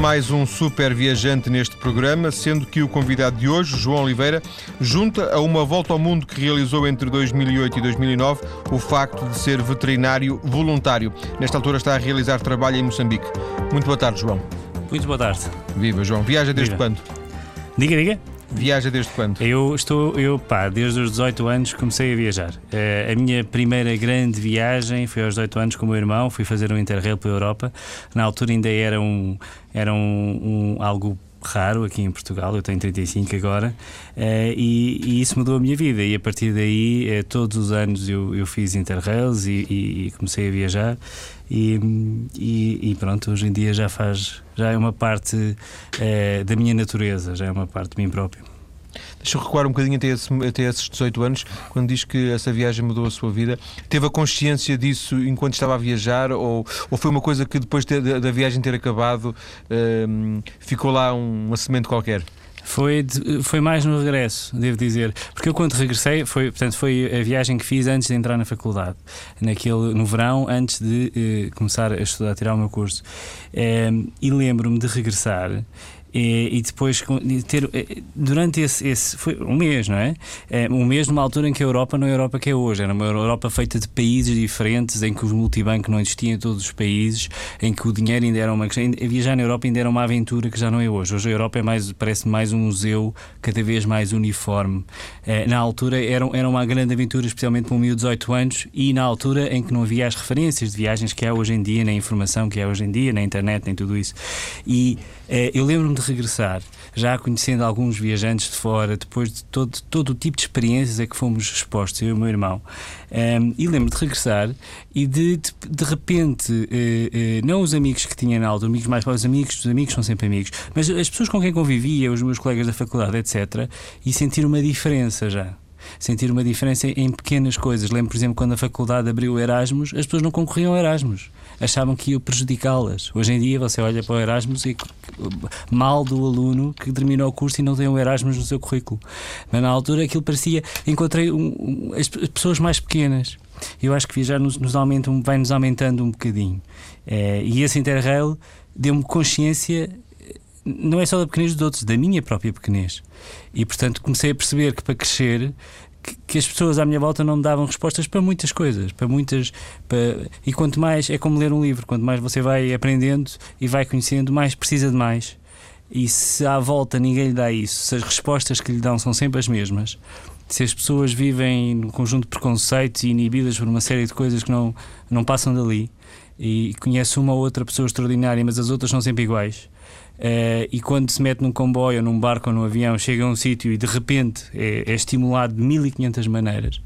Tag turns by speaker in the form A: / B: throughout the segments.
A: mais um super viajante neste programa, sendo que o convidado de hoje, João Oliveira, junta a uma volta ao mundo que realizou entre 2008 e 2009 o facto de ser veterinário voluntário. Nesta altura está a realizar trabalho em Moçambique. Muito boa tarde, João.
B: Muito boa tarde.
A: Viva, João. Viaja desde
B: Viva.
A: quando?
B: Diga, diga.
A: Viaja desde quando?
B: Eu estou, eu pá, desde os 18 anos comecei a viajar. Eh, a minha primeira grande viagem foi aos 18 anos com o meu irmão, fui fazer um interrail pela Europa. Na altura ainda era um, era um, um- algo raro aqui em Portugal, eu tenho 35 agora, eh, e, e isso mudou a minha vida. E a partir daí, eh, todos os anos eu, eu fiz interrails e, e- e comecei a viajar. E, e- e pronto, hoje em dia já faz, já é uma parte eh, da minha natureza, já é uma parte de mim próprio.
A: Deixa eu recuar um bocadinho até, esse- até esses 18 anos, quando diz que essa viagem mudou a sua vida. Teve a consciência disso enquanto estava a viajar ou, ou foi uma coisa que depois de- da, da viagem ter acabado hum, ficou lá um- uma semente qualquer?
B: Foi, de- foi mais no regresso, devo dizer. Porque eu quando regressei, foi, portanto, foi a viagem que fiz antes de entrar na faculdade, naquele, no verão, antes de eh, começar a estudar, a tirar o meu curso. Eh, e lembro-me de regressar. Eh, E, depois ter eh, durante esse, esse foi um mês, não é? Eh, Um mês numa altura em que a Europa não é a Europa que é hoje, era uma Europa feita de países diferentes, em que os multibancos não existiam em todos os países, em que o dinheiro ainda era uma questão. Viajar na Europa ainda era uma aventura que já não é hoje. Hoje a Europa é mais, parece mais um museu cada vez mais uniforme. Eh, Na altura era, era uma grande aventura, especialmente para um miúdo de 18 anos, e na altura em que não havia as referências de viagens que há hoje em dia, na informação que há hoje em dia, na internet, nem tudo isso. E eu lembro-me de regressar, já conhecendo alguns viajantes de fora, depois de todo, todo o tipo de experiências a que fomos expostos, eu e o meu irmão. Ehm, e lembro-me de regressar e de, de, de repente, eh, eh, não os amigos que tinha na altura, amigos mais próximos, amigos, os amigos são sempre amigos, mas as pessoas com quem convivia, os meus colegas da faculdade, etc., e sentir uma diferença já. Sentir uma diferença em pequenas coisas. Lembro, por exemplo, quando a faculdade abriu Erasmus, as pessoas não concorriam ao Erasmus. Achavam que ia prejudicá-las. Hoje em dia você olha para o Erasmus e mal do aluno que terminou o curso e não tem o Erasmus no seu currículo. Mas na altura aquilo parecia. Encontrei um- um- as pe- pessoas mais pequenas. Eu acho que viajar nos, nos aumenta, um- vai nos aumentando um bocadinho. Eh, e esse Interrail deu-me consciência não é só da pequenez dos outros, da minha própria pequenez. E portanto comecei a perceber que para crescer que, as pessoas à minha volta não me davam respostas para muitas coisas, para muitas para- e quanto mais é como ler um livro, quanto mais você vai aprendendo e vai conhecendo, mais precisa de mais. E se à volta ninguém lhe dá isso, se as respostas que lhe dão são sempre as mesmas, se as pessoas vivem num conjunto de preconceitos e inibidas por uma série de coisas que não, não passam dali, e conhece uma ou outra pessoa extraordinária, mas as outras são sempre iguais. Eh, e quando se mete num comboio, num barco ou num avião, chega a um sítio e de repente é, é estimulado de 1500 maneiras,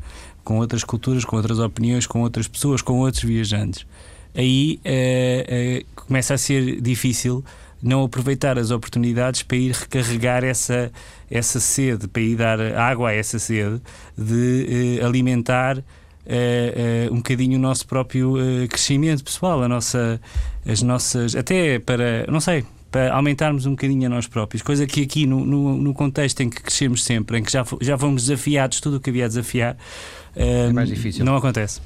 B: com outras culturas, com outras opiniões, com outras pessoas, com outros viajantes. Aí eh, eh, começa a ser difícil não aproveitar as oportunidades para ir recarregar essa, essa sede, para ir dar água a essa sede, de alimentar eh, eh, um bocadinho o nosso próprio eh, crescimento pessoal, a nossa, as nossas, até para, não sei, para aumentarmos um bocadinho a nós próprios, coisa que aqui no, no, no contexto em que crescemos sempre, em que já, já fomos desafiados, tudo o que havia a desafiar,
A: mais difícil.
B: não acontece.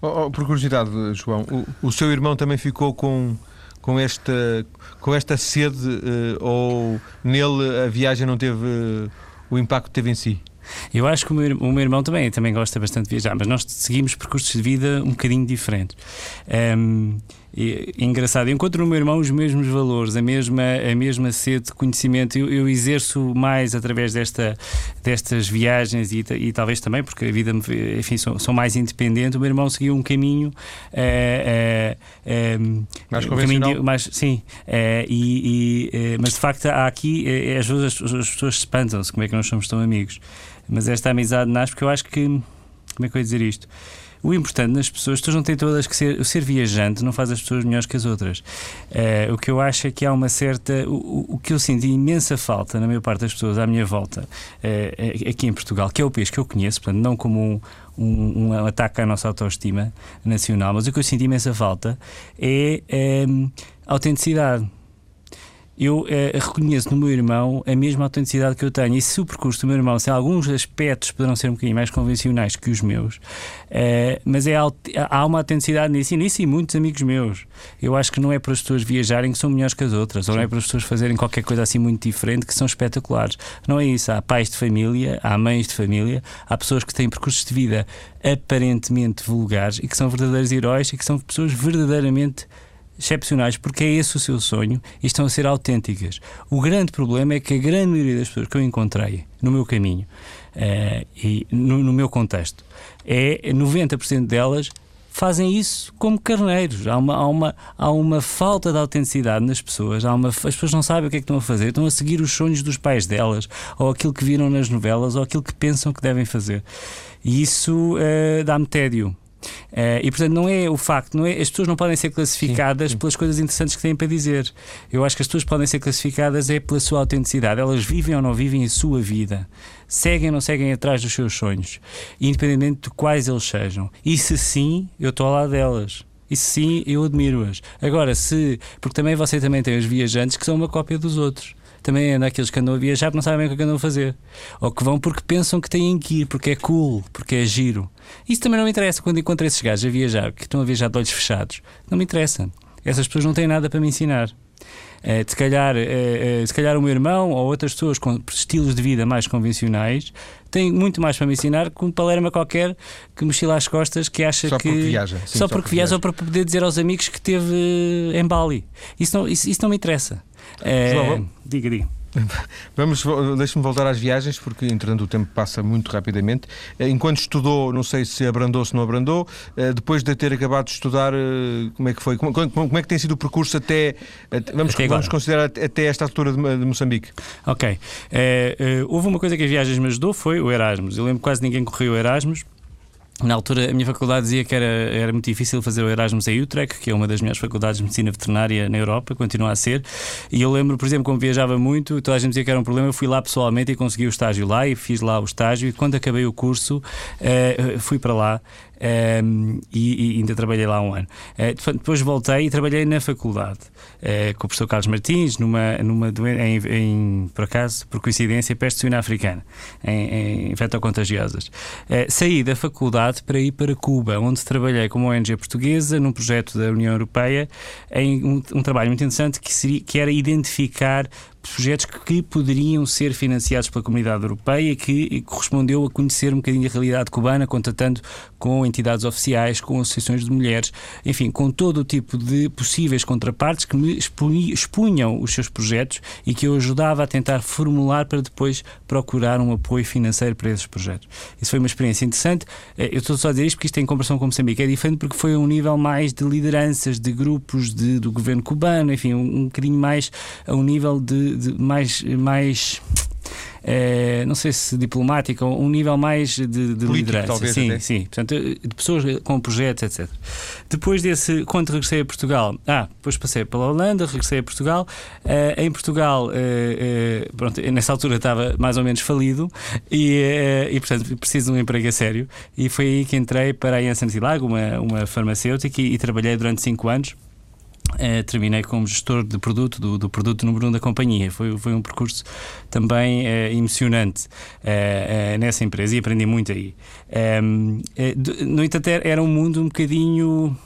A: Oh, oh, por curiosidade, João, o, o seu irmão também ficou com, com, esta, com esta sede eh, ou nele a viagem não teve eh, o impacto que teve em si?
B: Eu acho que o meu, o meu irmão também, também gosta bastante de viajar, mas nós seguimos percursos de vida um bocadinho diferentes. Ahm, e- engraçado, eu encontro no meu irmão os mesmos valores, a mesma, a mesma sede de conhecimento. Eu, eu exerço mais através desta, destas viagens e, e talvez também porque a vida, enfim, sou, sou mais independente. O meu irmão seguiu um caminho. eh, eh, ehm,
A: Mais
B: um caminho
A: convencional?
B: de- mais, sim, eh, e, e, eh, mas de facto há aqui, eh, às vezes as, as pessoas espantam-se como é que nós somos tão amigos. Mas esta amizade nasce porque eu acho que. Como é que eu ia dizer isto? O importante nas pessoas, as pessoas não têm todas que ser. O ser viajante não faz as pessoas melhores que as outras. Eh, o que eu acho é que há uma certa. O, o- que eu senti imensa falta na maior parte das pessoas à minha volta, eh, aqui em Portugal, que é o país que eu conheço, portanto, não como um, um, um ataque à nossa autoestima nacional, mas o que eu senti imensa falta é autenticidade. Eu eh, reconheço no meu irmão a mesma autenticidade que eu tenho. E se o percurso do meu irmão, se alguns aspectos poderão ser um bocadinho mais convencionais que os meus, eh, mas é, há uma autenticidade nisso e nisso e muitos amigos meus. Eu acho que não é para as pessoas viajarem que são melhores que as outras, Sim. ou não é para as pessoas fazerem qualquer coisa assim muito diferente que são espetaculares. Não é isso. Há pais de família, há mães de família, há pessoas que têm percursos de vida aparentemente vulgares e que são verdadeiros heróis e que são pessoas verdadeiramente excepcionais porque é esse o seu sonho e estão a ser autênticas. O grande problema é que a grande maioria das pessoas que eu encontrei no meu caminho uh, e no, no, meu contexto é 90% delas fazem isso como carneiros. Há uma, há uma, há uma falta de autenticidade nas pessoas. Há uma, as pessoas não sabem o que é que estão a fazer. Estão a seguir os sonhos dos pais delas, ou aquilo que viram nas novelas, ou aquilo que pensam que devem fazer. E isso uh, dá-me tédio. Uh, e portanto não é o facto, não é, as pessoas não podem ser classificadas sim, sim. pelas coisas interessantes que têm para dizer. Eu acho que as pessoas podem ser classificadas é pela sua autenticidade. Elas vivem ou não vivem a sua vida, seguem ou não seguem atrás dos seus sonhos, independente de quais eles sejam. E se sim, eu estou ao lado delas. E sim, eu admiro-as. Agora, se. Porque também você também tem os viajantes que são uma cópia dos outros também é daqueles que andam a viajar não sabem bem o que andam a fazer. Ou que vão porque pensam que têm que ir, porque é cool, porque é giro. Isso também não me interessa quando encontro esses gajos a viajar, que estão a viajar de olhos fechados. Não me interessa. Essas pessoas não têm nada para me ensinar. É, se, calhar, é, é, se calhar o meu irmão ou outras pessoas com estilos de vida mais convencionais têm muito mais para me ensinar que um palerma qualquer que mochila às costas que acha
A: só
B: que.
A: Porque viaja. Sim,
B: só, só porque, porque viaja ou para poder dizer aos amigos que teve em Bali. Isso não, isso, isso não me interessa. É, João, diga, diga.
A: Vamos, deixe-me voltar às viagens, porque entretanto o tempo passa muito rapidamente. Eh, enquanto estudou, não sei se abrandou, se não abrandou, eh, depois de ter acabado de estudar, eh, como é que foi? Como, como é que tem sido o percurso até, vamos, até vamos considerar até esta altura de, de Moçambique?
B: Ok. É, houve uma coisa que as viagens me ajudou, foi o Erasmus. Eu lembro que quase ninguém correu o Erasmus. Na altura, a minha faculdade dizia que era, era muito difícil fazer o Erasmus em Utrecht, que é uma das melhores faculdades de medicina veterinária na Europa, continua a ser. E eu lembro, por exemplo, como viajava muito, toda a gente dizia que era um problema. Eu fui lá pessoalmente e consegui o estágio lá e fiz lá o estágio. E quando acabei o curso, uh, fui para lá um, e, e, ainda trabalhei lá um ano. Uh, depois voltei e trabalhei na faculdade uh, com o professor Carlos Martins, numa, numa em, em, por acaso, por coincidência, peste suína africana, em, em infectocontagiosas. Uh, saí da faculdade para ir para Cuba, onde trabalhei como ONG portuguesa num projeto da União Europeia, em um, um trabalho muito interessante que, seria, que era identificar projetos que poderiam ser financiados pela comunidade europeia e que correspondeu a conhecer um bocadinho a realidade cubana, contatando com entidades oficiais, com associações de mulheres, enfim, com todo o tipo de possíveis contrapartes que me expunham os seus projetos e que eu ajudava a tentar formular para depois procurar um apoio financeiro para esses projetos. Isso foi uma experiência interessante. Eh, eu estou só a dizer isto porque isto, em comparação com Moçambique, é diferente porque foi a um nível mais de lideranças, de grupos de, do governo cubano, enfim, um, um bocadinho mais a um nível de, de mais, mais é, não sei se diplomática, um nível mais de, de Político, liderança.
A: Talvez,
B: sim,
A: até.
B: sim. Portanto, de pessoas com projetos, etc. Depois desse, quando regressei a Portugal, ah, depois passei pela Holanda, regressei a Portugal. Uh, em Portugal, uh, uh, pronto, nessa altura estava mais ou menos falido e, e, portanto, preciso de um emprego a sério. E foi aí que entrei para a Janssen Zilag, uma, uma farmacêutica, e, e trabalhei durante 5 anos. Uh, terminei como gestor de produto, do, do, produto número um da companhia. Foi, foi um percurso também uh, emocionante uh, nessa empresa e aprendi muito aí. Ehm, no entanto, era um mundo um bocadinho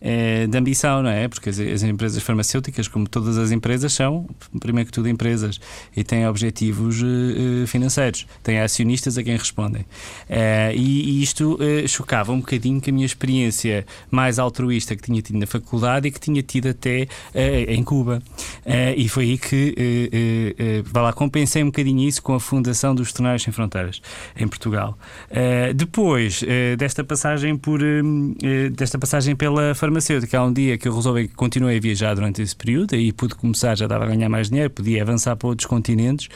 B: é, de ambição, não é? Porque as, as, empresas farmacêuticas, como todas as empresas, são, primeiro que tudo, empresas e têm objetivos uh, financeiros, têm acionistas a quem respondem. Uh, e, e, isto uh, chocava um bocadinho com a minha experiência mais altruísta que tinha tido na faculdade e que tinha tido até em Cuba. e foi aí que, vá lá, compensei um bocadinho isso com a fundação dos Veterinários Sem Fronteiras, em Portugal. depois desta passagem por desta passagem pela farmacêutica, farmacêutica, há um dia que eu resolvi que continuei a viajar durante esse período e pude começar, já estava a ganhar mais dinheiro, podia avançar para outros continentes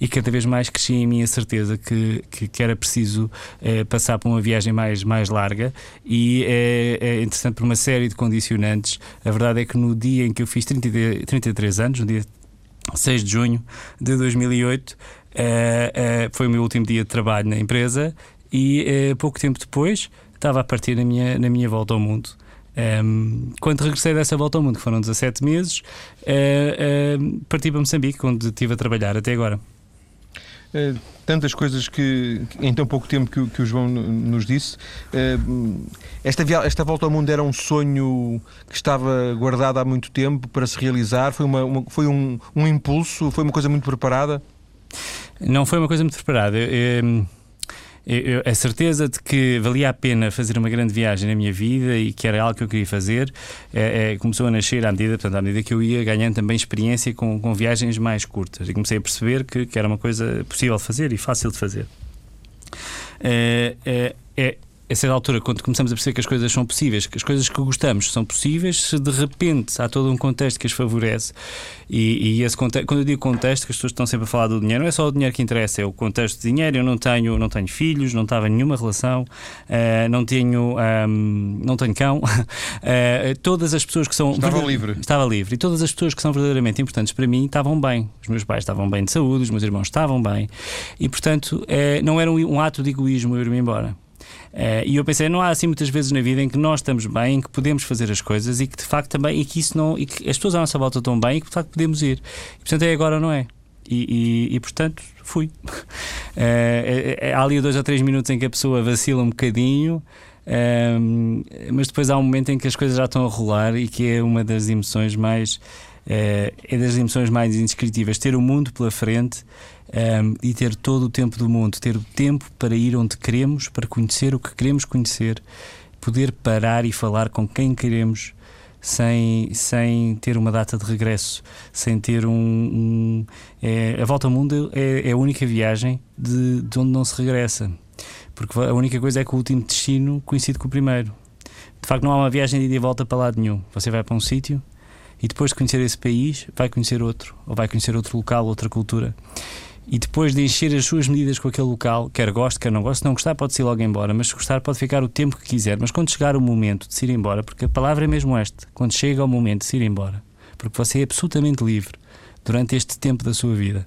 B: e cada vez mais crescia em mim a certeza que, que, que era preciso eh, passar por uma viagem mais, mais larga e é, é, interessante por uma série de condicionantes. A verdade é que no dia em que eu fiz 30, 33 anos, no dia 6 de junho de 2008, eh, eh, foi o meu último dia de trabalho na empresa e pouco tempo depois estava a partir na minha, na minha volta ao mundo. Um, quando regressei dessa volta ao mundo, que foram 17 meses, uh, uh, parti para Moçambique, onde estive a trabalhar até agora.
A: Uh, tantas coisas que, em tão pouco tempo que, que o João nos disse. esta, esta volta ao mundo era um sonho que estava guardado há muito tempo para se realizar? Foi, uma, uma foi um, um, impulso? Foi uma coisa muito preparada?
B: Não foi uma coisa muito preparada. Eu, eu, a certeza de que valia a pena fazer uma grande viagem na minha vida e que era algo que eu queria fazer é, é, começou a nascer à medida, portanto, à medida que eu ia ganhando também experiência com, com viagens mais curtas e comecei a perceber que, que era uma coisa possível de fazer e fácil de fazer. É, é, é a certa altura, quando começamos a perceber que as coisas são possíveis, que as coisas que gostamos são possíveis, se de repente há todo um contexto que as favorece, e, e esse contexto, quando eu digo contexto, que as pessoas estão sempre a falar do dinheiro, não é só o dinheiro que interessa, é o contexto de dinheiro. Eu não tenho, não tenho filhos, não estava em nenhuma relação, uh, não tenho, um, não tenho cão. Uh, todas as pessoas que são.
A: Estava livre.
B: Estava livre. E todas as pessoas que são verdadeiramente importantes para mim estavam bem. Os meus pais estavam bem de saúde, os meus irmãos estavam bem. E, portanto, uh, não era um, um ato de egoísmo eu ir-me embora. Uh, e eu pensei, não há assim muitas vezes na vida em que nós estamos bem, em que podemos fazer as coisas e que de facto também, e que isso não, e que as pessoas à nossa volta estão bem e que de facto podemos ir. E, portanto é agora, não é? E, e, e, portanto fui. Uh, há ali dois ou três minutos em que a pessoa vacila um bocadinho, uh, mas depois há um momento em que as coisas já estão a rolar e que é uma das emoções mais. É das emoções mais indescritíveis. Ter o mundo pela frente um, e ter todo o tempo do mundo, ter o tempo para ir onde queremos, para conhecer o que queremos conhecer, poder parar e falar com quem queremos. Sem, sem ter uma data de regresso, sem ter um. um é, a volta ao mundo é, é a única viagem de, de onde não se regressa. Porque a única coisa é que o último destino coincide com o primeiro. De facto, não há uma viagem de ida e volta para lado nenhum. Você vai para um sítio e depois de conhecer esse país, vai conhecer outro, ou vai conhecer outro local, outra cultura e depois de encher as suas medidas com aquele local, quer goste, quer não goste, se não gostar pode se ir logo embora, mas se gostar pode ficar o tempo que quiser. Mas quando chegar o momento de se ir embora, porque a palavra é mesmo esta, quando chega o momento de se ir embora, porque você é absolutamente livre durante este tempo da sua vida.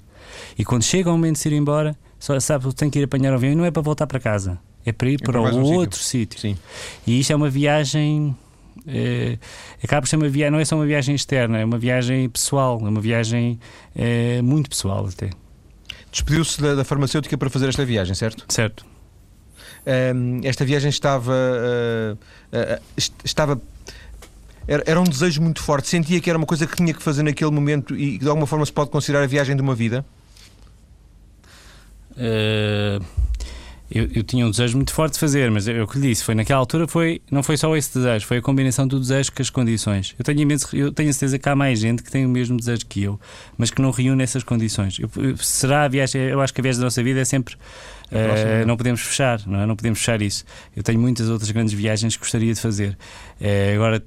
B: E quando chega o momento de se ir embora, só sabe que tem que ir apanhar o avião e não é para voltar para casa, é para ir é para, para um outro sítio.
A: Sim.
B: E isto é uma viagem é, acaba por ser uma viagem, não é só uma viagem externa, é uma viagem pessoal, é uma viagem é, muito pessoal até.
A: Despediu-se da, da, farmacêutica para fazer esta viagem, certo?
B: Certo.
A: Um, esta viagem estava. Uh, uh, estava era, um desejo muito forte. Sentia que era uma coisa que tinha que fazer naquele momento e de alguma forma se pode considerar a viagem de uma vida?
B: Uh, eu, eu, tinha um desejo muito forte de fazer, mas eu, o que lhe disse foi naquela altura foi não foi só esse desejo, foi a combinação do desejo com as condições. Eu tenho imenso, eu tenho certeza que há mais gente que tem o mesmo desejo que eu, mas que não reúne essas condições. Eu, será a viagem? Eu acho que a viagem da nossa vida é sempre uh, não podemos fechar, não, é? não podemos fechar isso. Eu tenho muitas outras grandes viagens que gostaria de fazer. Uh, agora,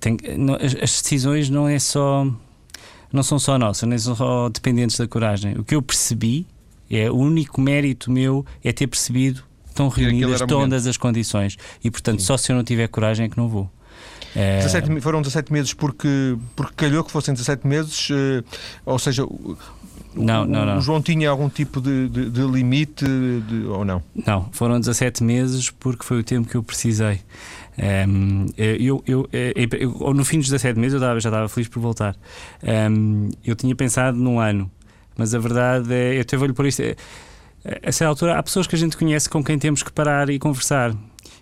B: tem, não, as, as decisões não é só não são só nossas, nem são só dependentes da coragem. O que eu percebi é o único mérito meu é ter percebido estão reunidas todas as condições e portanto Sim. só se eu não tiver coragem é que não vou.
A: É... 17, foram 17 meses porque, porque calhou que fossem 17 meses, uh, ou seja, o, não, não, não. o João tinha algum tipo de, de, de limite de, ou não?
B: Não, foram 17 meses porque foi o tempo que eu precisei. Um, ehm, eu, eu, eu, eu, no fim dos 17 meses eu já estava feliz por voltar. Um, ehm, eu tinha pensado num ano mas a verdade é, eu até vou-lhe por isto. É, a essa altura, há pessoas que a gente conhece com quem temos que parar e conversar.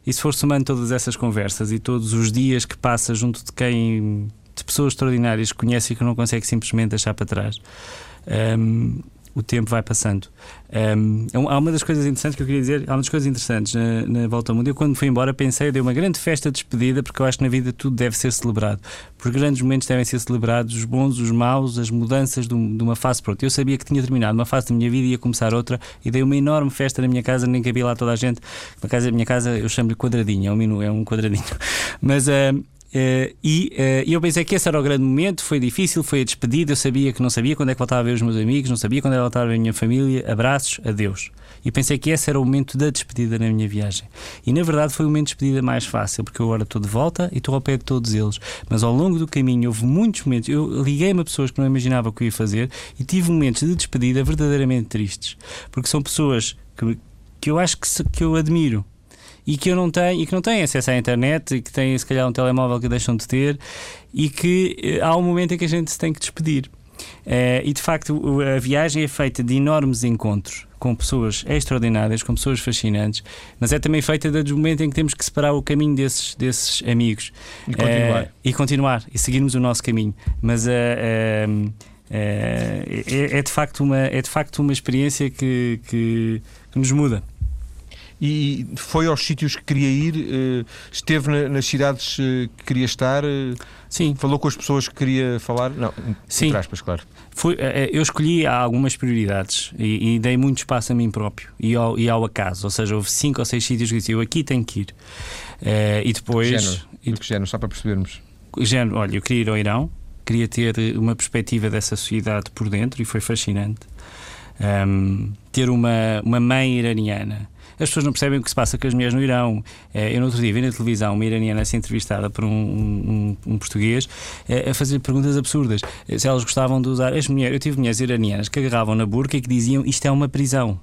B: E se for somando todas essas conversas e todos os dias que passa junto de quem, de pessoas extraordinárias que conhece e que não consegue simplesmente deixar para trás, um, o tempo vai passando. Um, é há uma das coisas interessantes que eu queria dizer, há uma das coisas interessantes na, na, volta ao mundo. Eu, quando fui embora, pensei, dei uma grande festa de despedida, porque eu acho que na vida tudo deve ser celebrado. Por grandes momentos devem ser celebrados, os bons, os maus, as mudanças de, de uma fase para outra. Eu sabia que tinha terminado uma fase da minha vida e ia começar outra, e dei uma enorme festa na minha casa, nem cabia lá toda a gente. Na casa, minha casa eu chamo-lhe quadradinho, é um, minu, é um quadradinho. Mas. Uh, Uh, e uh, eu pensei que esse era o grande momento, foi difícil, foi a despedida, eu sabia que não sabia quando é que voltava a ver os meus amigos, não sabia quando é que voltava a ver a minha família, abraços, adeus. E pensei que esse era o momento da despedida na minha viagem. E na verdade foi o momento de despedida mais fácil, porque eu agora estou de volta e estou ao pé de todos eles. Mas ao longo do caminho houve muitos momentos, eu liguei-me a pessoas que não imaginava que eu ia fazer e tive momentos de despedida verdadeiramente tristes, porque são pessoas que, que eu acho que, que eu admiro e que eu não tenho e que não têm acesso à internet e que têm se calhar um telemóvel que deixam de ter e que eh, há um momento em que a gente se tem que despedir. Uh, e de facto a viagem é feita de enormes encontros com pessoas extraordinárias, com pessoas fascinantes, mas é também feita do momento em que temos que separar o caminho desses, desses amigos
A: e continuar. Uh,
B: e continuar e seguirmos o nosso caminho. Mas uh, é, é, de facto uma, é de facto uma experiência que, que, que nos muda
A: e foi aos sítios que queria ir, eh, esteve nas cidades eh, que queria estar, eh,
B: Sim.
A: falou com as pessoas que queria falar, não,
B: Sim.
A: entre aspas, claro.
B: Foi, eu escolhi algumas prioridades e, e, dei muito espaço a mim próprio e ao, e ao acaso, ou seja, houve cinco ou seis sítios que disse, eu aqui tenho que ir. e depois...
A: Género, e, que género, só para percebermos.
B: Género, olha, eu queria ir ao Irão, queria ter uma perspectiva dessa sociedade por dentro e foi fascinante. Um, ter uma, uma mãe iraniana as pessoas não percebem o que se passa com as mulheres no Irão. Eh, eu, no outro dia, vi na televisão uma iraniana a ser entrevistada por um, um, um português eh, a fazer perguntas absurdas. Eh, se elas gostavam de usar. As mulheres, eu tive mulheres iranianas que agarravam na burca e que diziam isto é uma prisão.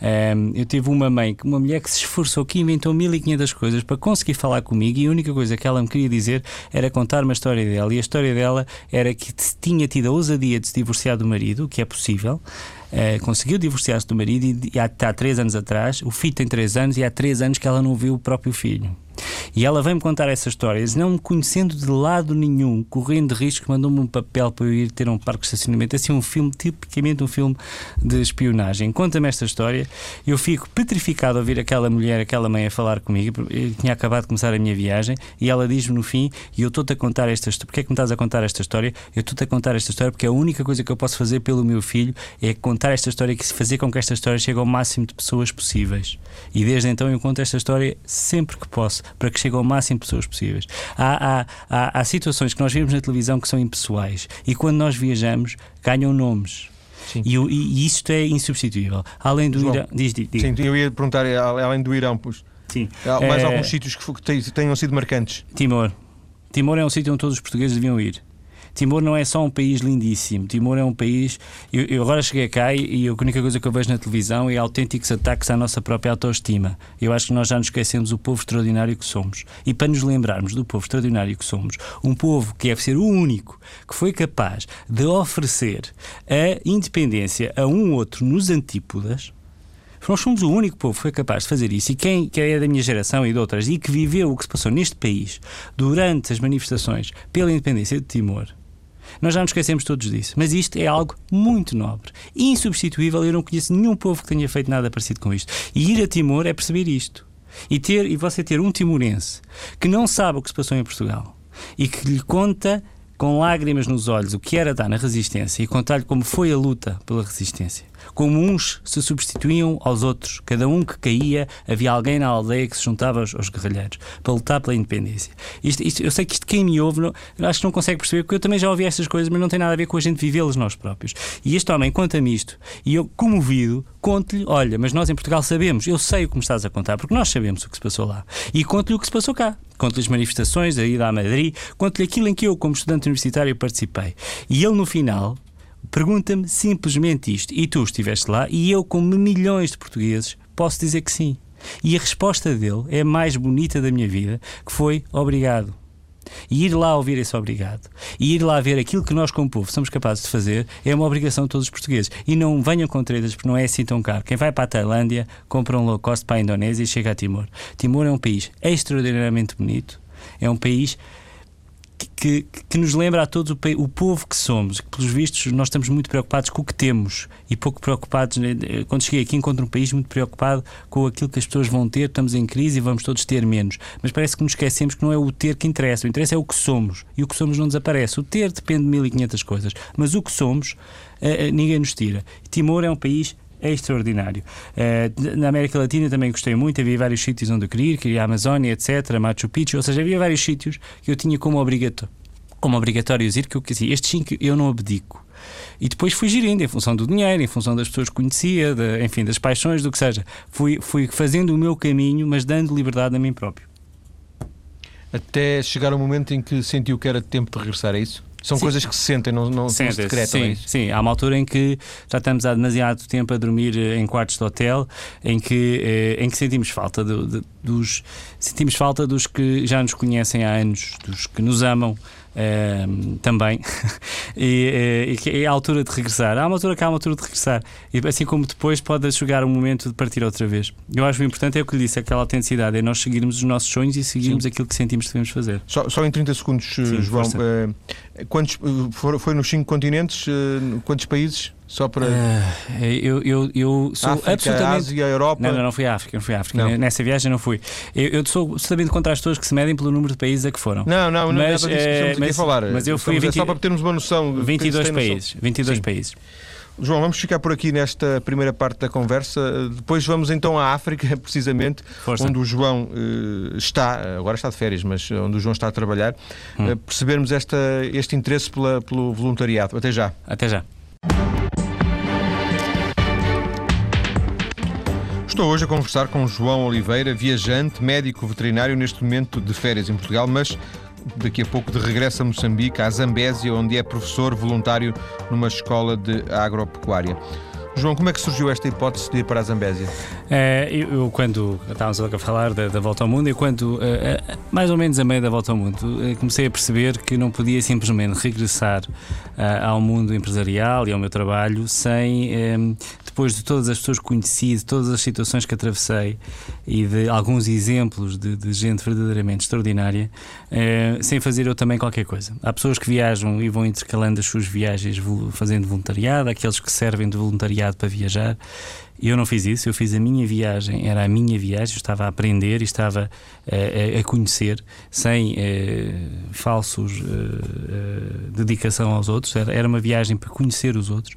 B: Um, eu tive uma mãe, uma mulher que se esforçou, que inventou 1500 coisas para conseguir falar comigo e a única coisa que ela me queria dizer era contar uma história dela. E a história dela era que tinha tido a ousadia de se divorciar do marido, o que é possível. Uh, conseguiu divorciar-se do marido e, e há, há três anos atrás, o filho tem três anos e há três anos que ela não viu o próprio filho. E ela vem-me contar essa história, não me conhecendo de lado nenhum, correndo risco, mandou-me um papel para eu ir ter um parque de estacionamento. Assim, um filme, tipicamente um filme de espionagem. Conta-me esta história, eu fico petrificado a ouvir aquela mulher, aquela mãe a falar comigo. Eu tinha acabado de começar a minha viagem e ela diz-me no fim: E eu estou-te a contar esta história. Porquê é que me estás a contar esta história? Eu estou-te a contar esta história porque a única coisa que eu posso fazer pelo meu filho é contar esta história e fazer com que esta história chegue ao máximo de pessoas possíveis. E desde então eu conto esta história sempre que posso, para que chegue ao máximo de pessoas possíveis. Há, há, há, há situações que nós vemos na televisão que são impessoais e quando nós viajamos ganham nomes. E, e, isto é insubstituível. Além do Irão. Diz, diz, diz.
A: Sim, eu ia perguntar, além do Irão, pois,
B: Sim.
A: há mais é... alguns sítios que tenham sido marcantes?
B: Timor. Timor é um sítio onde todos os portugueses deviam ir. Timor não é só um país lindíssimo. Timor é um país. Eu, eu agora cheguei cá e, e, a única coisa que eu vejo na televisão é autênticos ataques à nossa própria autoestima. Eu acho que nós já nos esquecemos o povo extraordinário que somos. E para nos lembrarmos do povo extraordinário que somos, um povo que deve ser o único que foi capaz de oferecer a independência a um outro nos antípodas. Nós somos o único povo que foi capaz de fazer isso. E quem, quem é da minha geração e de outras e que viveu o que se passou neste país durante as manifestações pela independência de Timor, nós já nos esquecemos todos disso. Mas isto é algo muito nobre, insubstituível. Eu não conheço nenhum povo que tenha feito nada parecido com isto. E ir a Timor é perceber isto. E, ter, e você ter um timorense que não sabe o que se passou em Portugal e que lhe conta com lágrimas nos olhos o que era dar na resistência e contar-lhe como foi a luta pela resistência como uns se substituíam aos outros. Cada um que caía, havia alguém na aldeia que se juntava aos, aos guerrilheiros para lutar pela independência. Isto, isto, eu sei que isto quem me ouve, não, acho que não consegue perceber, porque eu também já ouvi estas coisas, mas não tem nada a ver com a gente vivê-las nós próprios. E este homem conta-me isto, e eu, comovido, conto-lhe: olha, mas nós em Portugal sabemos, eu sei o que me estás a contar, porque nós sabemos o que se passou lá. E conto-lhe o que se passou cá. Conto-lhe as manifestações, a ida a Madrid, conto-lhe aquilo em que eu, como estudante universitário, participei. E ele, no final, Pergunta-me simplesmente isto. E tu estiveste lá e eu, como milhões de portugueses, posso dizer que sim. E a resposta dele é a mais bonita da minha vida, que foi obrigado. E ir lá ouvir esse obrigado e ir lá ver aquilo que nós, como povo, somos capazes de fazer é uma obrigação de todos os portugueses. E não venham com tretas, porque não é assim tão caro. Quem vai para a Tailândia compra um low cost para a Indonésia e chega a Timor. Timor é um país extraordinariamente bonito, é um país que, que, nos lembra a todos o, o, povo que somos. Que, pelos vistos, nós estamos muito preocupados com o que temos e pouco preocupados. Né? Quando cheguei aqui, encontro um país muito preocupado com aquilo que as pessoas vão ter. Estamos em crise e vamos todos ter menos. Mas parece que nos esquecemos que não é o ter que interessa. O interesse é o que somos. E o que somos não desaparece. O ter depende de 1500 coisas. Mas o que somos, uh, uh, ninguém nos tira. Timor é um país é extraordinário. Uh, na América Latina também gostei muito, havia vários sítios onde eu queria ir, queria a Amazónia, etc., Machu Picchu, ou seja, havia vários sítios que eu tinha como obrigatório, como obrigatório ir, que eu queria. Estes cinco eu não abdico. E depois fui gerindo em função do dinheiro, em função das pessoas que conhecia, de, enfim, das paixões, do que seja. Fui, fui fazendo o meu caminho, mas dando liberdade a mim próprio.
A: Até chegar o momento em que sentiu que era tempo de regressar, é isso? São sim. coisas que se sentem, não, não, se decretam.
B: Sim, sim, há uma altura em que já estamos há demasiado tempo a dormir em quartos de hotel, em que, eh, em que sentimos falta de, dos sentimos falta dos que já nos conhecem há anos, dos que nos amam uh, também. e, uh, e, é a altura de regressar. Há uma altura que há uma altura de regressar. E assim como depois pode chegar o momento de partir outra vez. Eu acho que o importante é o que lhe disse, aquela autenticidade, é nós seguirmos os nossos sonhos e seguirmos Sim. aquilo que sentimos que devemos fazer.
A: Só, só em 30 segundos, Sim, João, uh, quantos, foi, foi nos cinco continentes, quantos países? Só para. Uh,
B: eu, eu, eu sou
A: África,
B: absolutamente.
A: Ásia, Europa.
B: Não, não, não fui à África, não fui à África. Não. Nessa viagem não fui. Eu, eu sou sabendo contra as pessoas que se medem pelo número de países a que foram.
A: Não, não, não mas, é nada disso que estamos mas, a falar.
B: Mas eu fui. 20,
A: é só para termos uma noção.
B: 22 países. 22 Sim. países.
A: João, vamos ficar por aqui nesta primeira parte da conversa. Depois vamos então à África, precisamente, Força. onde o João está, agora está de férias, mas onde o João está a trabalhar, hum. percebermos esta, este interesse pela, pelo voluntariado. Até já.
B: Até já.
A: Estou hoje a conversar com João Oliveira, viajante, médico veterinário, neste momento de férias em Portugal, mas daqui a pouco de regresso a Moçambique, à Zambésia, onde é professor voluntário numa escola de agropecuária. João, como é que surgiu esta hipótese de ir para a Zambésia?
B: É, eu, quando estávamos a falar da, da, volta ao mundo, e quando, é, mais ou menos a meio da volta ao mundo, comecei a perceber que não podia simplesmente regressar ao mundo empresarial e ao meu trabalho sem, depois de todas as pessoas que conheci, de todas as situações que atravessei e de alguns exemplos de, de gente verdadeiramente extraordinária, sem fazer eu também qualquer coisa. Há pessoas que viajam e vão intercalando as suas viagens fazendo voluntariado, aqueles que servem de voluntariado para viajar. Eu não fiz isso, eu fiz a minha viagem, era a minha viagem, eu estava a aprender e estava a, a conhecer, sem eh, falsos eh, dedicação aos outros, era, era uma viagem para conhecer os outros.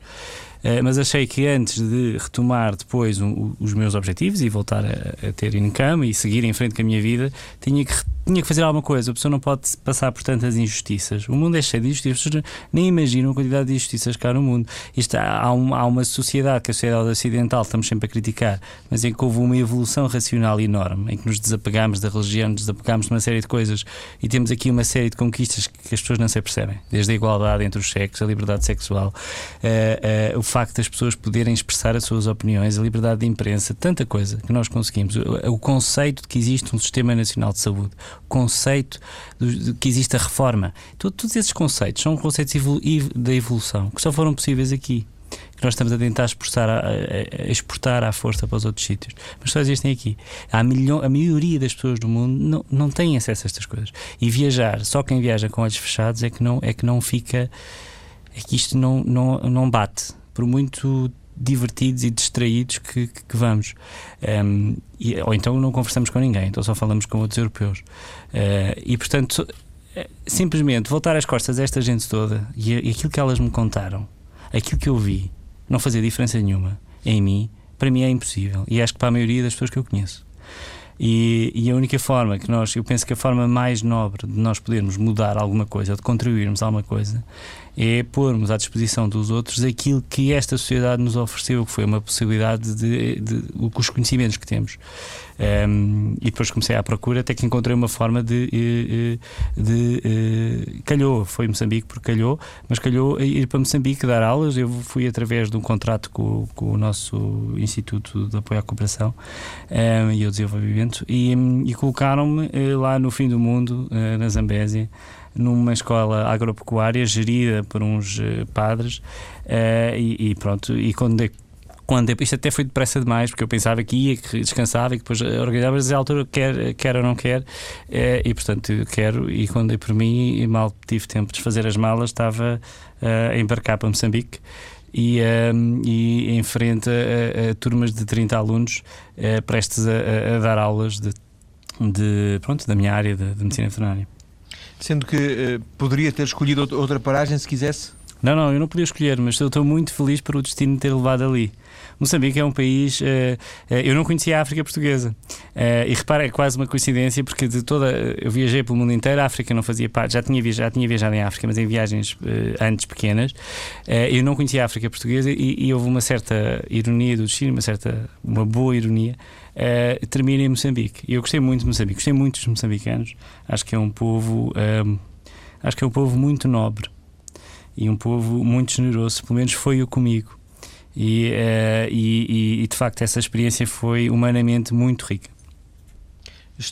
B: Uh, mas achei que antes de retomar depois um, os meus objetivos e voltar a, a, ter income e seguir em frente com a minha vida, tinha que tinha que fazer alguma coisa. A pessoa não pode passar por tantas injustiças. O mundo é cheio de injustiças. Nem imaginam a quantidade de injustiças que há no mundo. Isto, há, uma, há uma sociedade, que é a sociedade ocidental, estamos sempre a criticar, mas em que houve uma evolução racional enorme, em que nos desapegamos da religião, nos desapegamos de uma série de coisas e temos aqui uma série de conquistas que as pessoas não se percebem. Desde a igualdade entre os sexos, a liberdade sexual, uh, uh, o facto das pessoas poderem expressar as suas opiniões, a liberdade de imprensa, tanta coisa que nós conseguimos. O, o conceito de que existe um Sistema Nacional de Saúde, conceito de que existe a reforma. Todos esses conceitos são conceitos da evolução que só foram possíveis aqui. Que nós estamos a tentar exportar, a, a exportar à força para os outros sítios, mas só existem aqui. Há milhão, a maioria das pessoas do mundo não, não tem acesso a estas coisas. E viajar, só quem viaja com olhos fechados é que não, é que não fica. É que isto não, não, não bate. Por muito divertidos e distraídos que, que, que vamos. Um, e, ou então não conversamos com ninguém, então só falamos com outros europeus. Uh, e portanto, eh, simplesmente voltar as costas a esta gente toda e, e aquilo que elas me contaram, aquilo que eu vi, não fazia diferença nenhuma em mim, para mim é impossível. E acho que para a maioria das pessoas que eu conheço. E, e, a única forma que nós, eu penso que a forma mais nobre de nós podermos mudar alguma coisa, de contribuirmos a alguma coisa, é pormos à disposição dos outros aquilo que esta sociedade nos ofereceu, que foi uma possibilidade de, de, de os conhecimentos que temos. Um, e depois comecei à procura até que encontrei uma forma de, de, de, de calhou, foi Moçambique porque calhou, mas calhou ir para Moçambique dar aulas. Eu fui através de um contrato com, com o nosso Instituto de Apoio à Cooperação um, e ao Desenvolvimento e, e colocaram-me eh, lá no fim do mundo, na Zambésia numa escola agropecuária gerida por uns uh, padres uh, e, e, pronto, e quando quando isto até foi depressa demais, porque eu pensava que ia, que descansava e que depois organizava, mas a altura quer, quer ou não quer, é, e portanto quero, e quando dei por mim, mal tive tempo de fazer as malas, estava a embarcar para Moçambique. E, um, e em frente a, a, turmas de 30 alunos prestes a, a, dar aulas de, de, pronto, da minha área de, de medicina veterinária.
A: Sendo que uh, poderia ter escolhido outra paragem se quisesse?
B: Não, não, eu não podia escolher, mas eu estou muito feliz por o destino ter levado ali. Moçambique é um país. Uh, uh, eu não conhecia a África portuguesa. Uh, e repara, é quase uma coincidência, porque de toda. Eu viajei pelo mundo inteiro, a África não fazia parte. Já tinha viajado, já tinha viajado em África, mas em viagens antes pequenas. eu não conhecia a África portuguesa e, e, houve uma certa ironia do destino, uma certa. uma boa ironia. Uh, termina em Moçambique. Eu gostei muito de Moçambique, gostei muito dos moçambicanos. Acho que é um povo. acho que é um povo muito nobre e um povo muito generoso, pelo menos foi o comigo. E, uh, e, e, de facto essa experiência foi humanamente muito rica.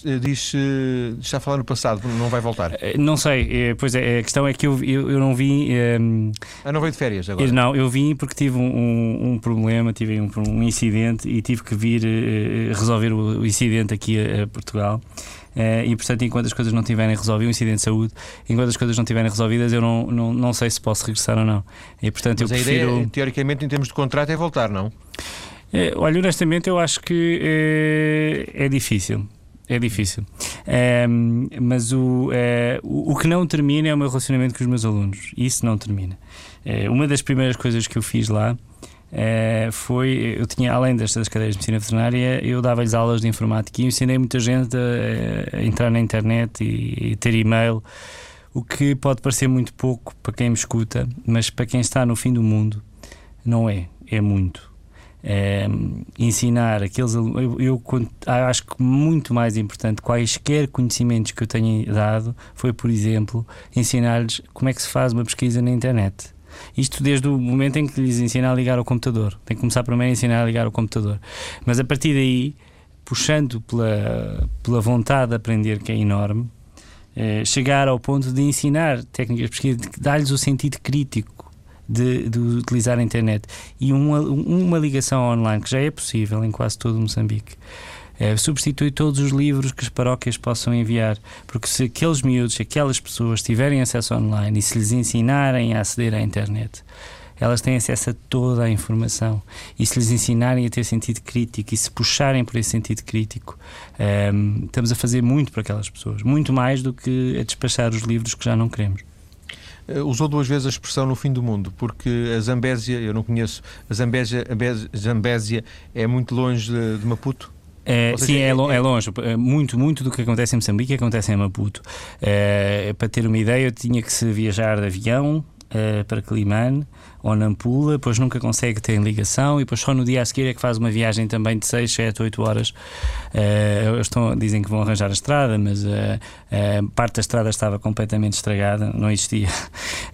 A: Eh, diz, está a falar no passado, não vai voltar?
B: Não sei, pois é, a questão é que eu, eu, eu não vim. Um,
A: ah, não veio de férias agora?
B: Não, eu vim porque tive um, um problema, tive um, um, incidente e tive que vir uh, resolver o, o incidente aqui a, a Portugal. Uh, e portanto, enquanto as coisas não tiverem resolvido, um incidente de saúde, enquanto as coisas não estiverem resolvidas, eu não, não, não sei se posso regressar ou não. E portanto,
A: Mas
B: eu
A: a
B: prefiro.
A: Ideia, teoricamente, em termos de contrato, é voltar, não?
B: É, olha, honestamente, eu acho que é, é difícil. É difícil. É, mas o, é, o, o, que não termina é o meu relacionamento com os meus alunos. Isso não termina. Uma das primeiras coisas que eu fiz lá Uh, foi, eu tinha, além destas cadeiras de medicina veterinária, eu dava-lhes aulas de informática e ensinei muita gente a, a entrar na internet e, e, ter e-mail, o que pode parecer muito pouco para quem me escuta, mas para quem está no fim do mundo, não é, é muito. É, ensinar aqueles eu, eu, acho que muito mais importante quaisquer conhecimentos que eu tenha dado foi por exemplo ensinar-lhes como é que se faz uma pesquisa na internet isto desde o momento em que lhes ensina a ligar ao computador. Tem que começar primeiro a ensinar a ligar ao computador. Mas a partir daí, puxando pela, pela vontade de aprender, que é enorme, é, chegar ao ponto de ensinar técnicas de pesquisa, dar-lhes o sentido crítico de, de, utilizar a internet e uma, uma ligação online que já é possível em quase todo o Moçambique é, substitui todos os livros que as paróquias possam enviar, porque se aqueles miúdos, aquelas pessoas tiverem acesso online e se lhes ensinarem a aceder à internet, elas têm acesso a toda a informação. E se lhes ensinarem a ter sentido crítico e se puxarem por esse sentido crítico, um, ehm, estamos a fazer muito para aquelas pessoas, muito mais do que a despachar os livros que já não queremos.
A: Uh, usou duas vezes a expressão no fim do mundo, porque a Zambésia, eu não conheço, a Zambésia, a Zambésia é muito longe de, de Maputo?
B: É, sim, é, é, é, longe. É muito, muito do que acontece em Moçambique acontece em Maputo. Para ter uma ideia, eu tinha que se viajar de avião uh, para Climane ou Nampula, depois nunca consegue ter ligação e depois só no dia a seguir é que faz uma viagem também de 6, 7, 8 horas. Uh, estão, dizem que vão arranjar a estrada, mas uh, uh, parte da estrada estava completamente estragada, não existia.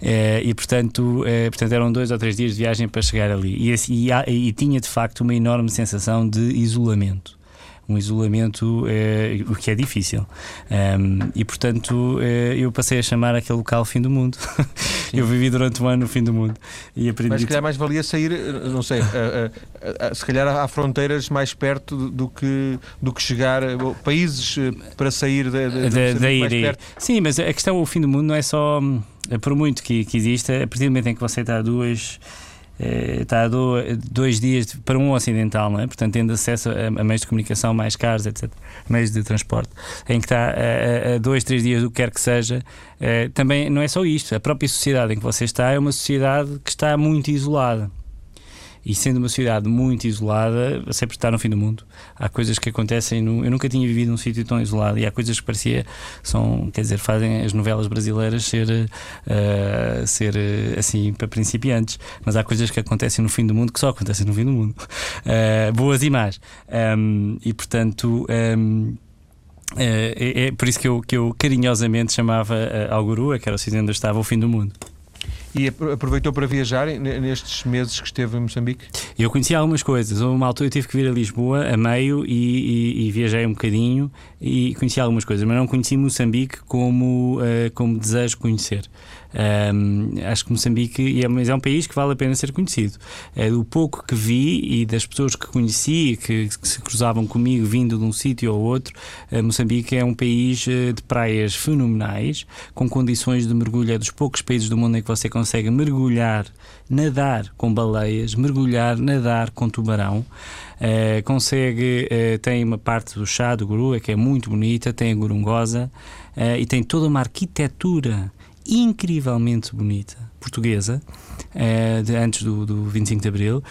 B: e portanto, portanto eram dois ou três dias de viagem para chegar ali. E, e, e tinha de facto uma enorme sensação de isolamento um isolamento é, o que é difícil. Um, e portanto é, eu passei a chamar aquele local fim do mundo. eu vivi durante um ano no fim do mundo e aprendi.
A: Mas se calhar mais valia sair, não sei, a, a, a, se calhar há fronteiras mais perto do, do que, do que chegar, países eh, para sair da, da, da, da ir.
B: Sim, mas a questão, o fim do mundo não é só, é por muito que, que exista, a partir do momento em que você está a duas eh, está a dois dias para um ocidental, não é? Portanto, tendo acesso a, a, meios de comunicação mais caros, etc., meios de transporte, em que está a, a dois, três dias, o que quer que seja, eh, também não é só isto. A própria sociedade em que você está é uma sociedade que está muito isolada. E sendo uma cidade muito isolada, sempre está no fim do mundo. Há coisas que acontecem. No, eu nunca tinha vivido num sítio tão isolado e há coisas que parecia são, quer dizer, fazem as novelas brasileiras ser, uh, ser uh, assim para principiantes. Mas há coisas que acontecem no fim do mundo que só acontecem no fim do mundo, uh, boas e más. Um, e portanto. Um, é, é, por isso que eu, que eu carinhosamente chamava uh, ao Guru, que era o sítio onde estava, o fim do mundo.
A: E aproveitou para viajar nestes meses que esteve em Moçambique?
B: Eu conheci algumas coisas. Uma altura eu tive que vir a Lisboa a meio e, e, e viajei um bocadinho e conheci algumas coisas, mas não conheci Moçambique como, uh, como desejo conhecer. Um, acho que Moçambique é, mas é um país que vale a pena ser conhecido. É, do pouco que vi e das pessoas que conheci, que, que se cruzavam comigo vindo de um sítio ou outro, uh, Moçambique é um país uh, de praias fenomenais, com condições de mergulho. É dos poucos países do mundo em que você consegue mergulhar, nadar com baleias, mergulhar, nadar com tubarão. Consegue, tem uma parte do chá do Gurua que é muito bonita, tem a Gurungosa uh, e tem toda uma arquitetura incrivelmente bonita, portuguesa, uh, de, antes do, do 25 de Abril, uh,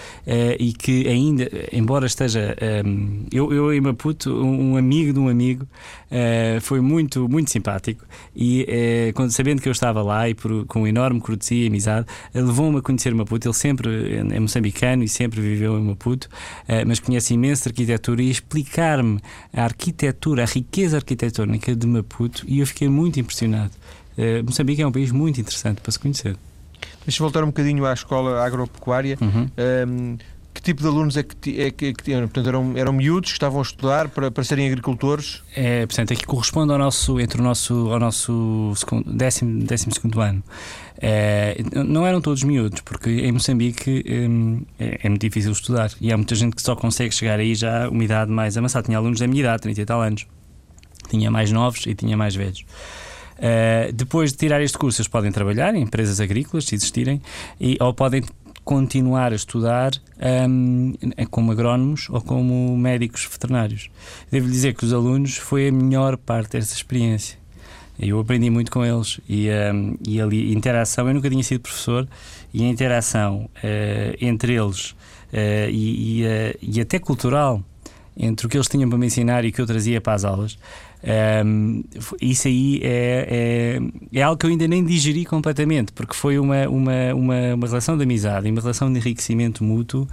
B: e que ainda, embora esteja. Um, eu, eu em Maputo, um, um amigo de um amigo, uh, foi muito, muito simpático, e quando, sabendo que eu estava lá e por, com enorme cortesia e amizade, levou-me a conhecer Maputo. Ele sempre é moçambicano e sempre viveu em Maputo, mas conhece imenso de arquitetura e explicar-me a arquitetura, a riqueza arquitetónica de Maputo, e eu fiquei muito impressionado. Uh, Moçambique é um país muito interessante para se conhecer.
A: Deixa eu voltar um bocadinho à escola agropecuária.
B: Uhum.
A: Um, que tipo de alunos é que, é que, que tinham? Portanto, eram, eram miúdos que estavam a estudar para, para serem agricultores?
B: É, portanto, aqui corresponde ao nosso, entre o nosso, ao nosso segundo, décimo, décimo segundo ano. É, não eram todos miúdos, porque em Moçambique hum, é, é, muito difícil estudar e há muita gente que só consegue chegar aí já a uma idade mais avançada. Tinha alunos da minha idade, 30 e tal anos. Tinha mais novos e tinha mais velhos. Uh, depois de tirar este curso, eles podem trabalhar em empresas agrícolas, se existirem, e, ou podem continuar a estudar um, como agrónomos ou como médicos veterinários. Devo dizer que os alunos foi a melhor parte dessa experiência. Eu aprendi muito com eles e, um, e ali interação. Eu nunca tinha sido professor e a interação uh, entre eles uh, e, e, uh, e até cultural entre o que eles tinham para me ensinar e o que eu trazia para as aulas um, isso aí é, é, é, algo que eu ainda nem digeri completamente, porque foi uma, uma, uma, uma relação de amizade uma relação de enriquecimento mútuo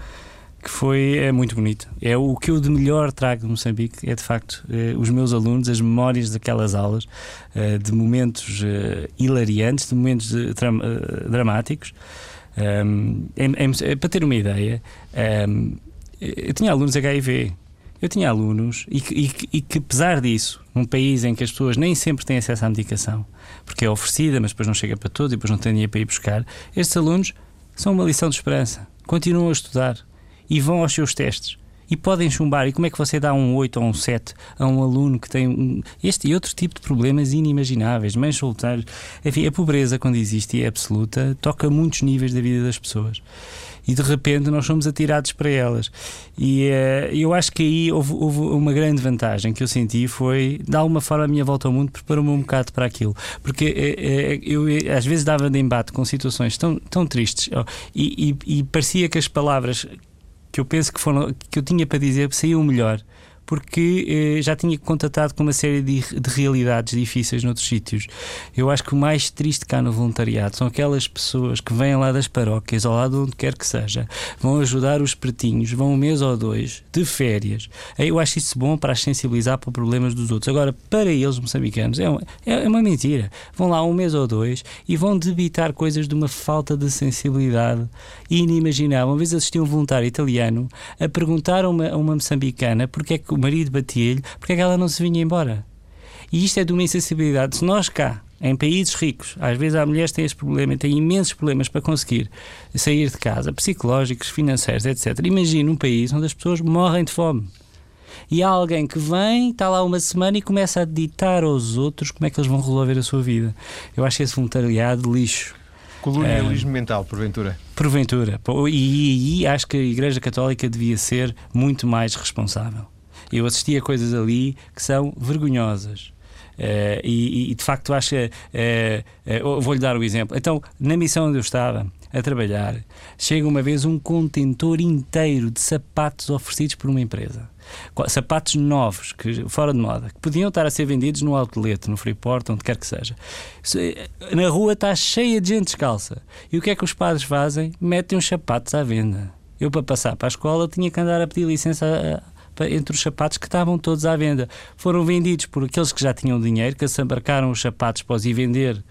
B: que foi é, muito bonito. É o que eu de melhor trago de Moçambique, é de facto é, os meus alunos, as memórias daquelas aulas, é, de momentos é, hilariantes, de momentos dramáticos. Um, é, para ter uma ideia, eu tinha alunos HIV eu tinha alunos e que, e, que, e que, apesar disso, num país em que as pessoas nem sempre têm acesso à medicação, porque é oferecida, mas depois não chega para todos e depois não têm dinheiro para ir buscar, estes alunos são uma lição de esperança. Continuam a estudar e vão aos seus testes. E podem chumbar. E como é que você dá um 8 ou um 7 a um aluno que tem um, este e outro tipo de problemas inimagináveis, mães solteiros? Enfim, a pobreza, quando existe e é absoluta, toca muitos níveis da vida das pessoas e de repente nós somos atirados para elas. E uh, eu acho que aí houve, houve, uma grande vantagem que eu senti foi, de alguma forma, a minha volta ao mundo preparou-me um bocado para aquilo. Porque uh, eu às vezes dava de embate com situações tão, tão tristes oh, e, e, e parecia que as palavras que eu penso que foram que eu tinha para dizer saíam melhor porque eh, já tinha contatado com uma série de, de, realidades difíceis noutros sítios. Eu acho que o mais triste cá no voluntariado são aquelas pessoas que vêm lá das paróquias, ou lá de onde quer que seja, vão ajudar os pretinhos, vão um mês ou dois de férias. Eu acho isso bom para as sensibilizar para problemas dos outros. Agora, para eles, moçambicanos, é uma, é uma mentira. Vão lá um mês ou dois e vão debitar coisas de uma falta de sensibilidade inimaginável. Uma vez assisti um voluntário italiano a perguntar a uma, a uma moçambicana porque é que marido batia-lhe, porque é que ela não se vinha embora? E isto é de uma insensibilidade. Se nós cá, em países ricos, às vezes há mulheres que têm esse problema, têm imensos problemas para conseguir sair de casa, psicológicos, financeiros, etc. Imagina um país onde as pessoas morrem de fome. E há alguém que vem, está lá uma semana e começa a ditar aos outros como é que eles vão resolver a sua vida. Eu acho esse voluntariado lixo.
A: Colonialismo é, mental, porventura.
B: Porventura. E, e, e acho que a Igreja Católica devia ser muito mais responsável. Eu assisti a coisas ali que são vergonhosas. Uh, e, e, de facto acho que uh, uh, vou-lhe dar o exemplo. Então, na missão onde eu estava a trabalhar, chega uma vez um contentor inteiro de sapatos oferecidos por uma empresa. Sapatos novos, que, fora de moda, que podiam estar a ser vendidos no outlet, no Freeport, onde quer que seja. Na rua está cheia de gente descalça. E o que é que os padres fazem? Metem os sapatos à venda. Eu, para passar para a escola, tinha que andar a pedir licença entre os sapatos que estavam todos à venda. Foram vendidos por aqueles que já tinham dinheiro, que se embarcaram os sapatos para os ir vender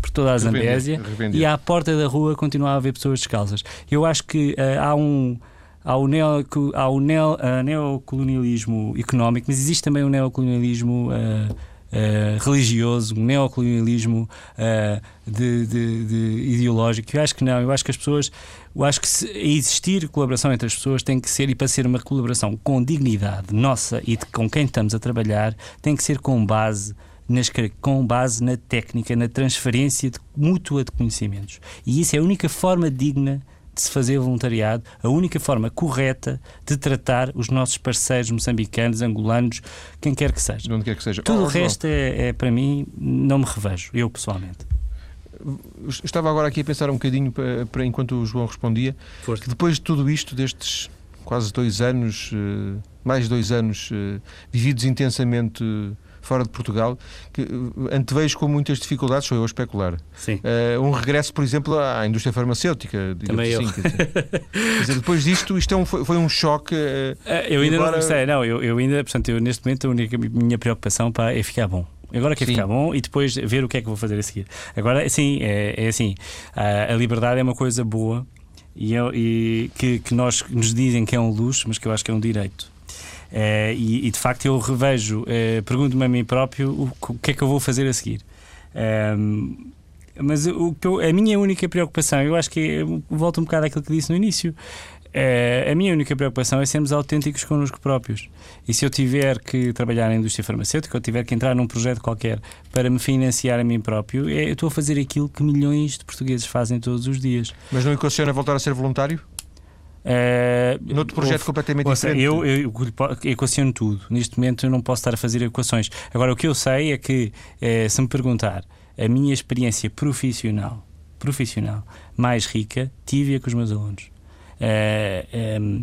B: por toda a Zambésia e à porta da rua continuava a haver pessoas descalças. Eu acho que uh, há um há o, neo, há o neo, uh, neocolonialismo económico, mas existe também o neocolonialismo uh, uh, religioso, um neocolonialismo de, de, de ideológico. Eu acho que não, eu acho que as pessoas, eu acho que se existir colaboração entre as pessoas tem que ser, e para ser uma colaboração com dignidade nossa e de, com quem estamos a trabalhar, tem que ser com base nas, com base na técnica, na transferência de, mútua de conhecimentos. E isso é a única forma digna de se fazer voluntariado, a única forma correta de tratar os nossos parceiros moçambicanos, angolanos, quem quer que seja.
A: Onde quer que seja.
B: Tudo oh, o resto é, é, para mim, não me revejo, eu pessoalmente.
A: Estava agora aqui a pensar um bocadinho para, para enquanto o João respondia, Força. que depois de tudo isto, destes quase dois anos, eh, mais dois anos eh, vividos intensamente fora de Portugal, que eh, antevejo com muitas dificuldades, sou eu a especular.
B: Sim.
A: Uh, um regresso, por exemplo, à indústria farmacêutica.
B: Também
A: assim,
B: eu.
A: Quer dizer, depois disto, isto é um, foi, um choque. Uh,
B: eu ainda agora... não sei, não, eu, eu ainda, portanto, eu neste momento a única minha preocupação pá, é ficar bom. Agora quer
A: Sim.
B: ficar bom e depois ver o que é que vou fazer a seguir. Agora, sim, é, é assim. A, a liberdade é uma coisa boa e, eu- e que, que nós nos dizem que é um luxo, mas que eu acho que é um direito. Eh, e, e, de facto eu revejo, eh, pergunto-me a mim próprio o, o que é que eu vou fazer a seguir. Ehm, mas o a minha única preocupação, eu acho que eu volto um bocado àquilo que disse no início. Eh, a minha única preocupação é sermos autênticos connosco próprios. E se eu tiver que trabalhar na indústria farmacêutica, ou tiver que entrar num projeto qualquer para me financiar a mim próprio, é, eu estou a fazer aquilo que milhões de portugueses fazem todos os dias.
A: Mas não equaciona voltar a ser voluntário?
B: Eh,
A: Noutro projeto
B: houve-
A: completamente
B: Ouça,
A: diferente?
B: eu, eu equaciono tudo. Neste momento eu não posso estar a fazer equações. Agora, o que eu sei é que, eh, se me perguntar a minha experiência profissional, profissional mais rica, tive-a com os meus alunos. Eh,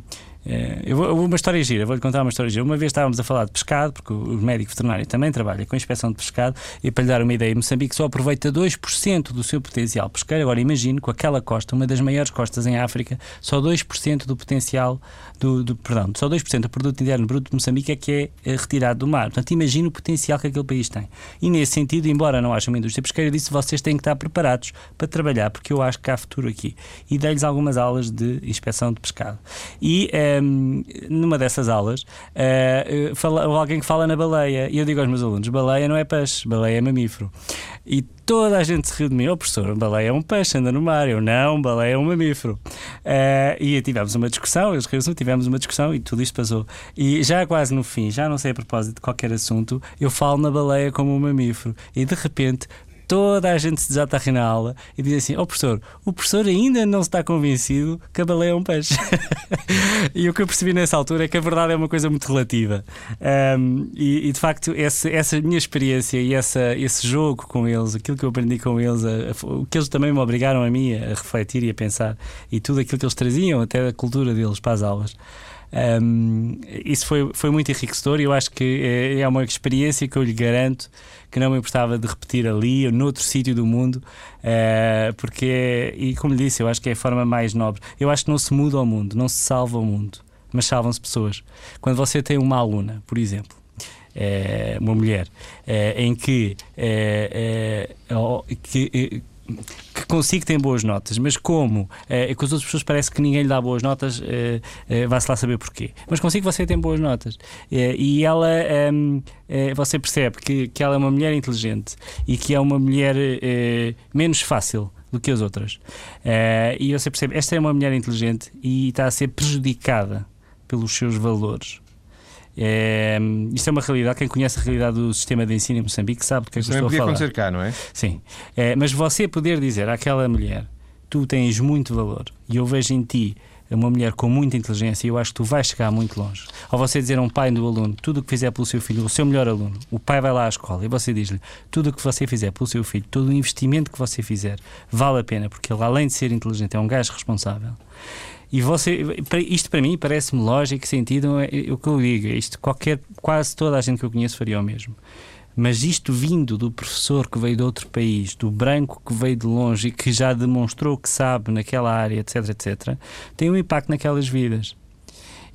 B: eh, eu vou, uma história gira, vou-lhe contar uma história gira. Uma vez estávamos a falar de pescado, porque o médico veterinário também trabalha com inspeção de pescado, e para lhe dar uma ideia, Moçambique só aproveita 2% do seu potencial pesqueiro. Agora imagino com aquela costa, uma das maiores costas em África, só 2% do potencial do, do perdão, só 2% do produto interno bruto de Moçambique é que é eh, retirado do mar. Portanto, imagino o potencial que aquele país tem. E nesse sentido, embora não haja uma indústria pesqueira, disse vocês têm que estar preparados para trabalhar, porque eu acho que há futuro aqui. E dei-lhes algumas aulas de inspeção de pescado. E numa dessas aulas, eh, fala, alguém que fala na baleia, e eu digo aos meus alunos: baleia não é peixe, baleia é mamífero. E toda a gente se riu de mim: oh, professor, baleia é um peixe, anda no mar. Eu não, baleia é um mamífero. Eh, e tivemos uma discussão, eles riram tivemos uma discussão e tudo isto passou. E já quase no fim, já não sei a propósito de qualquer assunto, eu falo na baleia como um mamífero. E de repente. Toda a gente se desata a rir na aula e diz assim: Ó professor, o professor ainda não está convencido que a baleia é um peixe. e o que eu percebi nessa altura é que a verdade é uma coisa muito relativa. Um, e, e, de facto, essa minha experiência e essa, esse jogo com eles, aquilo que eu aprendi com eles, a- a- o que eles também me obrigaram a mim a refletir e a pensar, e tudo aquilo que eles traziam, até da cultura deles para as aulas. Um, isso foi, foi muito enriquecedor e eu acho que é, é uma experiência que eu lhe garanto que não me importava de repetir ali ou noutro sítio do mundo, eh, porque, é- e como lhe disse, eu acho que é a forma mais nobre. Eu acho que não se muda o mundo, não se salva o mundo, mas salvam-se pessoas. Quando você tem uma aluna, por exemplo, eh, uma mulher, eh, em que, que, que consigo ter boas notas, mas como eh, com as outras pessoas parece que ninguém lhe dá boas notas, eh, eh, vai-se lá saber porquê. Mas consigo você tem boas notas. Eh, e ela, ehm, eh, você percebe que, que ela é uma mulher inteligente e que é uma mulher menos fácil do que as outras. E você percebe, esta é uma mulher inteligente e está a ser prejudicada pelos seus valores. É, isto é uma realidade. Quem conhece a realidade do sistema de ensino em Moçambique sabe do que é que eu estou a falar.
A: acontecer cá, não é?
B: Sim. É, mas você poder dizer àquela mulher: tu tens muito valor e eu vejo em ti uma mulher com muita inteligência e eu acho que tu vais chegar muito longe. Ou você dizer a um pai do aluno: tudo o que fizer pelo seu filho, o seu melhor aluno, o pai vai lá à escola e você diz-lhe: tudo o que você fizer pelo seu filho, todo o investimento que você fizer, vale a pena, porque ele, além de ser inteligente, é um gajo responsável. E você, isto para mim parece-me lógico, sentido, é, é o que eu digo, isto qualquer, quase toda a gente que eu conheço faria o mesmo. Mas isto vindo do professor que veio de outro país, do branco que veio de longe e que já demonstrou que sabe naquela área, etc, etc, tem um impacto naquelas vidas.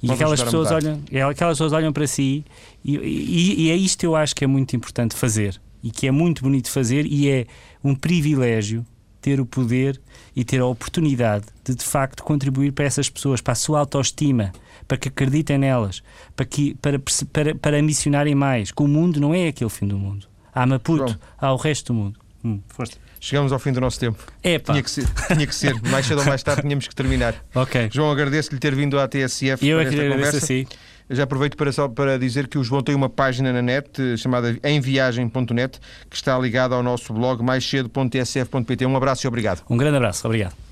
B: E aquelas pessoas, olham, e aquelas pessoas olham para si e, e- e é isto que eu acho que é muito importante fazer e que é muito bonito fazer e é um privilégio ter o poder e ter a oportunidade de de facto contribuir para essas pessoas, para a sua autoestima, para que acreditem nelas, para, que, para, para, para missionarem mais. Que o mundo não é aquele fim do mundo. Há Maputo,
A: João.
B: há o resto do mundo. Hum, força.
A: Chegamos ao fim do nosso tempo.
B: É pá.
A: Tinha que ser, tinha que ser. Mais cedo ou mais tarde tínhamos que terminar.
B: Ok.
A: João, agradeço-lhe ter vindo à TSF
B: E eu
A: para
B: é que
A: esta
B: lhe agradeço
A: conversa.
B: assim.
A: Eu já aproveito para, só para dizer que o João tem uma página na net eh, chamada emviagem.net que está ligada ao nosso blog maiscedo.tsf.pt. Um abraço e obrigado.
B: Um grande abraço. Obrigado.